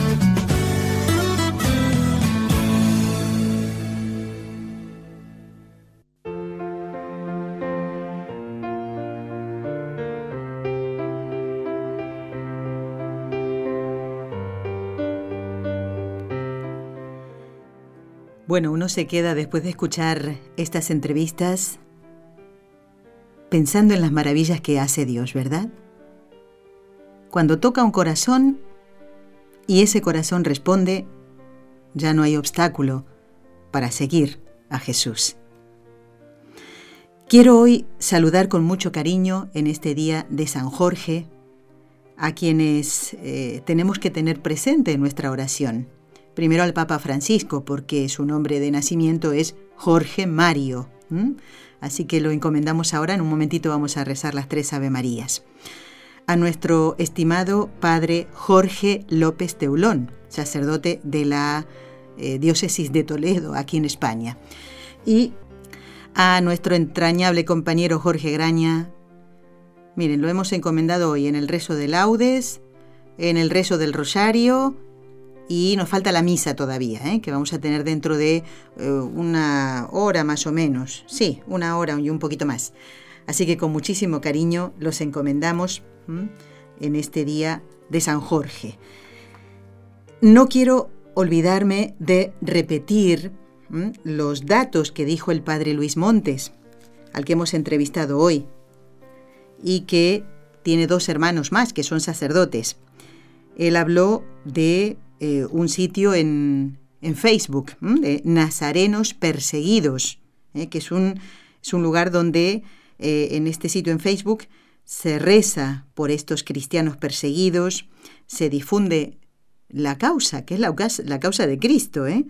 Bueno, uno se queda después de escuchar estas entrevistas pensando en las maravillas que hace Dios, ¿verdad? Cuando toca un corazón y ese corazón responde, ya no hay obstáculo para seguir a Jesús. Quiero hoy saludar con mucho cariño en este día de San Jorge a quienes eh, tenemos que tener presente en nuestra oración. Primero al Papa Francisco, porque su nombre de nacimiento es Jorge Mario. Así que lo encomendamos ahora. En un momentito vamos a rezar las tres Ave Marías. A nuestro estimado Padre Jorge López Teulón, sacerdote de la eh, diócesis de Toledo, aquí en España. Y a nuestro entrañable compañero Jorge Graña. Miren, lo hemos encomendado hoy en el rezo de laudes, en el rezo del rosario y nos falta la misa todavía, ¿eh? que vamos a tener dentro de eh, una hora más o menos. Sí, una hora y un poquito más. Así que con muchísimo cariño los encomendamos en este día de San Jorge. No quiero olvidarme de repetir los datos que dijo el padre Luis Montes, al que hemos entrevistado hoy, y que tiene dos hermanos más que son sacerdotes. Él habló de eh, un sitio en, en Facebook, de Nazarenos Perseguidos, ¿eh? que es un, es un lugar donde eh, en este sitio en Facebook se reza por estos cristianos perseguidos, se difunde la causa, que es la, la causa de Cristo, ¿eh?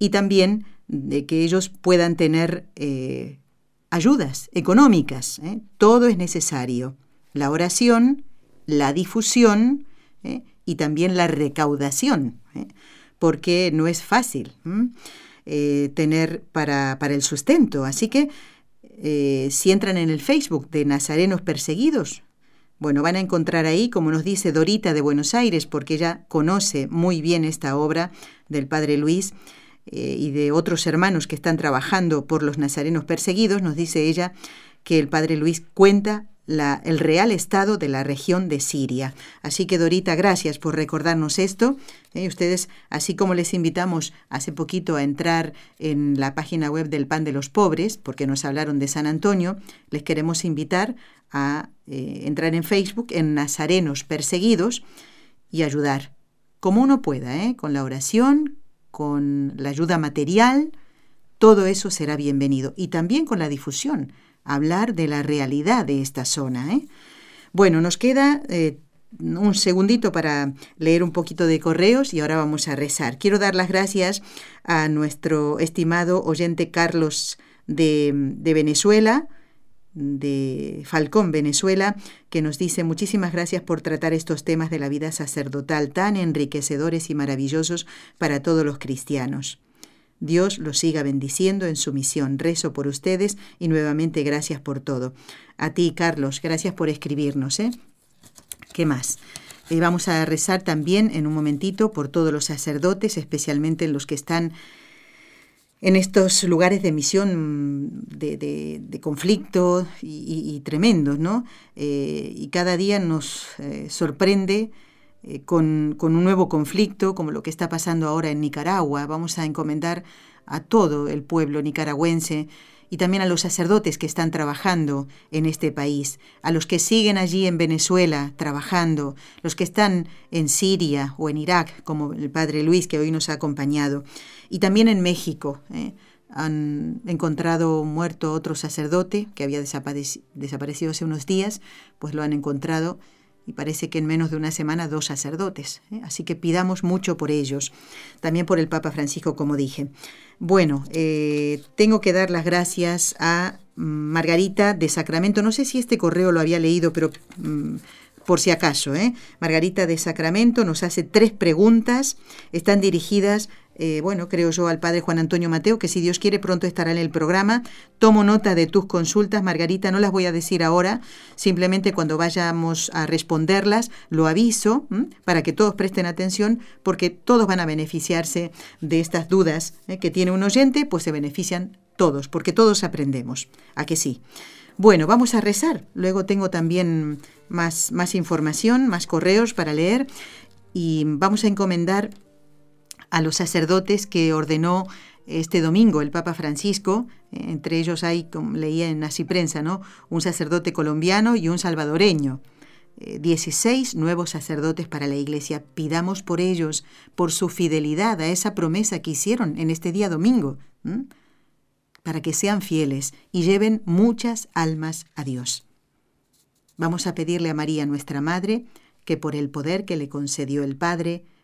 y también de que ellos puedan tener ayudas económicas. Todo es necesario. La oración, la difusión. Y también la recaudación, ¿eh? porque no es fácil tener para, para, el sustento. Así que si entran en el Facebook de Nazarenos Perseguidos, bueno, van a encontrar ahí, como nos dice Dorita de Buenos Aires, porque ella conoce muy bien esta obra del Padre Luis, eh, y de otros hermanos que están trabajando por los nazarenos perseguidos, nos dice ella que el padre Luis cuenta la, el real estado de la región de Siria. Así que Dorita, gracias por recordarnos esto. Eh, ustedes, así como les invitamos hace poquito a entrar en la página web del Pan de los Pobres, porque nos hablaron de San Antonio, les queremos invitar a eh, entrar en Facebook en Nazarenos Perseguidos y ayudar, como uno pueda, ¿eh? con la oración, con la ayuda material, todo eso será bienvenido. Y también con la difusión, hablar de la realidad de esta zona. ¿eh? Bueno, nos queda eh, un segundito para leer un poquito de correos y ahora vamos a rezar. Quiero dar las gracias a nuestro estimado oyente Carlos de, de Venezuela, de Falcón, Venezuela, que nos dice muchísimas gracias por tratar estos temas de la vida sacerdotal tan enriquecedores y maravillosos para todos los cristianos. Dios los siga bendiciendo en su misión. Rezo por ustedes y nuevamente gracias por todo. A ti, Carlos, gracias por escribirnos. ¿eh? ¿Qué más? Eh, vamos a rezar también en un momentito por todos los sacerdotes, especialmente los que están en estos lugares de misión de, conflicto y, tremendos, ¿no? Eh, y cada día nos eh, sorprende eh, con, un nuevo conflicto, como lo que está pasando ahora en Nicaragua. Vamos a encomendar a todo el pueblo nicaragüense y también a los sacerdotes que están trabajando en este país, a los que siguen allí en Venezuela trabajando, los que están en Siria o en Irak, como el padre Luis que hoy nos ha acompañado, y también en México. ¿eh? Han encontrado muerto otro sacerdote que había desaparecido hace unos días, pues lo han encontrado y parece que en menos de una semana dos sacerdotes. ¿eh? Así que pidamos mucho por ellos, también por el Papa Francisco, como dije. Bueno, eh, tengo que dar las gracias a mm, Margarita de Sacramento. No sé si este correo lo había leído, pero mm, por si acaso, ¿eh? Margarita de Sacramento nos hace tres preguntas. Están dirigidas eh, bueno, creo yo, al padre Juan Antonio Mateo, que si Dios quiere pronto estará en el programa. Tomo nota de tus consultas, Margarita, no las voy a decir ahora, simplemente cuando vayamos a responderlas, lo aviso para que todos presten atención, porque todos van a beneficiarse de estas dudas ¿eh? que tiene un oyente, pues se benefician todos, porque todos aprendemos. ¿A que sí? Bueno, vamos a rezar. Luego tengo también más, más información, más correos para leer y vamos a encomendar a los sacerdotes que ordenó este domingo el Papa Francisco, entre ellos hay, como leía en Así Prensa, ¿no? un sacerdote colombiano y un salvadoreño. 16 eh, nuevos sacerdotes para la Iglesia. Pidamos por ellos, por su fidelidad a esa promesa que hicieron en este día domingo, para que sean fieles y lleven muchas almas a Dios. Vamos a pedirle a María, nuestra Madre, que por el poder que le concedió el Padre,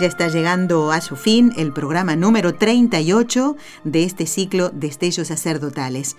Ya está llegando a su fin el programa número 38 de este ciclo de Destellos Sacerdotales.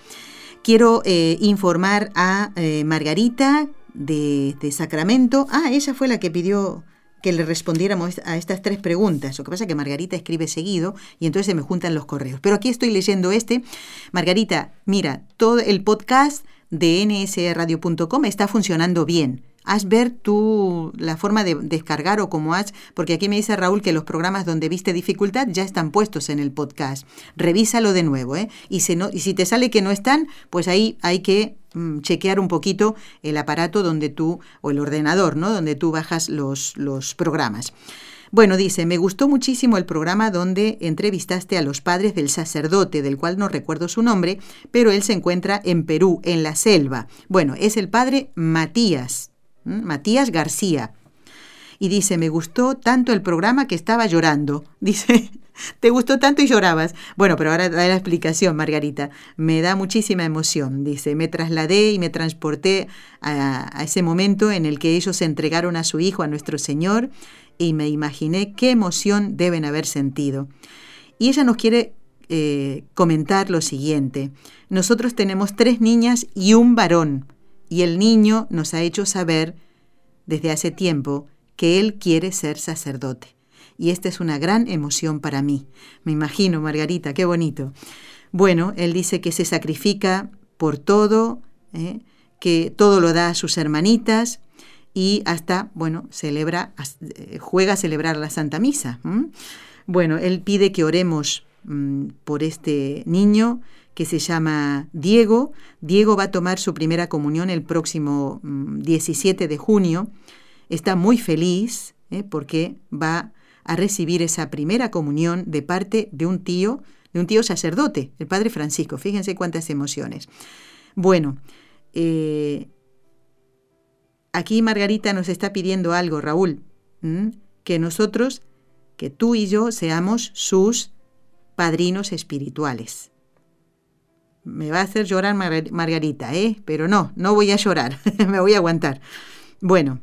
Quiero eh, informar a eh, Margarita de, de, Sacramento. Ah, ella fue la que pidió que le respondiéramos a estas tres preguntas. Lo que pasa es que Margarita escribe seguido y entonces se me juntan los correos. Pero aquí estoy leyendo este. Margarita, mira, todo el podcast de nsradio.com está funcionando bien haz ver tú la forma de descargar o cómo has, porque aquí me dice Raúl que los programas donde viste dificultad ya están puestos en el podcast. Revísalo de nuevo, ¿eh? Y si, no, y si te sale que no están, pues ahí hay que mm, chequear un poquito el aparato donde tú, o el ordenador, ¿no? Donde tú bajas los, los programas. Bueno, dice, me gustó muchísimo el programa donde entrevistaste a los padres del sacerdote, del cual no recuerdo su nombre, pero él se encuentra en Perú, en la selva. Bueno, es el padre Matías, Matías García. Y dice, me gustó tanto el programa que estaba llorando. Dice, te gustó tanto y llorabas. Bueno, pero ahora da la explicación, Margarita. Me da muchísima emoción. Dice, me trasladé y me transporté a, ese momento en el que ellos entregaron a su hijo, a nuestro Señor, y me imaginé qué emoción deben haber sentido. Y ella nos quiere eh, comentar lo siguiente. Nosotros tenemos tres niñas y un varón y el niño nos ha hecho saber desde hace tiempo que él quiere ser sacerdote. Y esta es una gran emoción para mí. Me imagino, Margarita, qué bonito. Bueno, él dice que se sacrifica por todo, ¿eh? que todo lo da a sus hermanitas y hasta, bueno, celebra, eh, juega a celebrar la Santa Misa. Bueno, él pide que oremos mm, por este niño que se llama Diego. Diego va a tomar su primera comunión el próximo 17 mm, de junio. Está muy feliz ¿eh? porque va a recibir esa primera comunión de parte de un tío, de un tío sacerdote, el padre Francisco. Fíjense cuántas emociones. Bueno, eh, aquí Margarita nos está pidiendo algo, Raúl, que nosotros, que tú y yo seamos sus padrinos espirituales. Me va a hacer llorar Margarita, ¿eh? Pero no, no voy a llorar, me voy a aguantar. Bueno,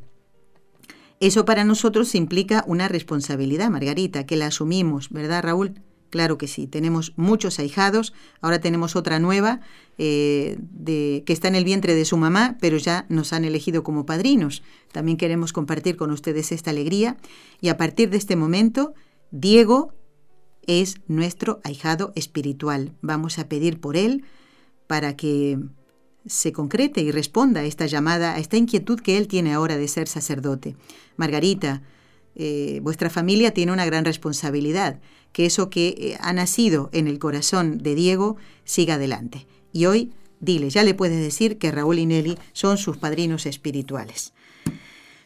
eso para nosotros implica una responsabilidad, Margarita, que la asumimos, ¿verdad, Raúl? Claro que sí, tenemos muchos ahijados, ahora tenemos otra nueva eh, de, que está en el vientre de su mamá, pero ya nos han elegido como padrinos. También queremos compartir con ustedes esta alegría y a partir de este momento, Diego es nuestro ahijado espiritual. Vamos a pedir por él para que se concrete y responda a esta llamada, a esta inquietud que él tiene ahora de ser sacerdote. Margarita, eh, vuestra familia tiene una gran responsabilidad, que eso que eh, ha nacido en el corazón de Diego siga adelante. Y hoy, dile, ya le puedes decir que Raúl y Nelly son sus padrinos espirituales.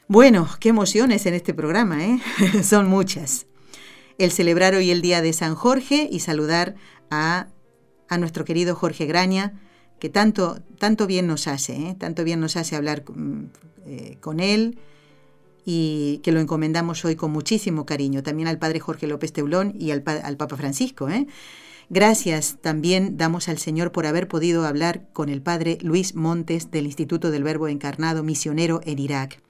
Bueno, qué emociones en este programa, ¿eh? son muchas el celebrar hoy el Día de San Jorge y saludar a, nuestro querido Jorge Graña, que tanto, tanto bien nos hace, ¿eh? tanto bien nos hace hablar eh, con él y que lo encomendamos hoy con muchísimo cariño, también al Padre Jorge López Teulón y al, al Papa Francisco. ¿eh? Gracias también damos al Señor por haber podido hablar con el Padre Luis Montes del Instituto del Verbo Encarnado Misionero en Irak.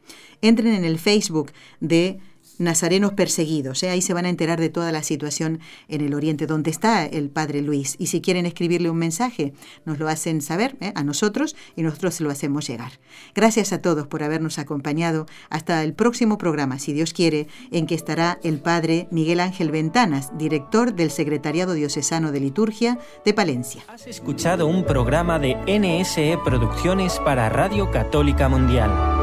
Entren en el Facebook de nazarenos perseguidos. ¿eh? Ahí se van a enterar de toda la situación en el Oriente, donde está el Padre Luis. Y si quieren escribirle un mensaje, nos lo hacen saber ¿eh? a nosotros y nosotros se lo hacemos llegar. Gracias a todos por habernos acompañado. Hasta el próximo programa, si Dios quiere, en que estará el Padre Miguel Ángel Ventanas, director del Secretariado Diocesano de Liturgia de Palencia. Has escuchado un programa de NSE Producciones para Radio Católica Mundial.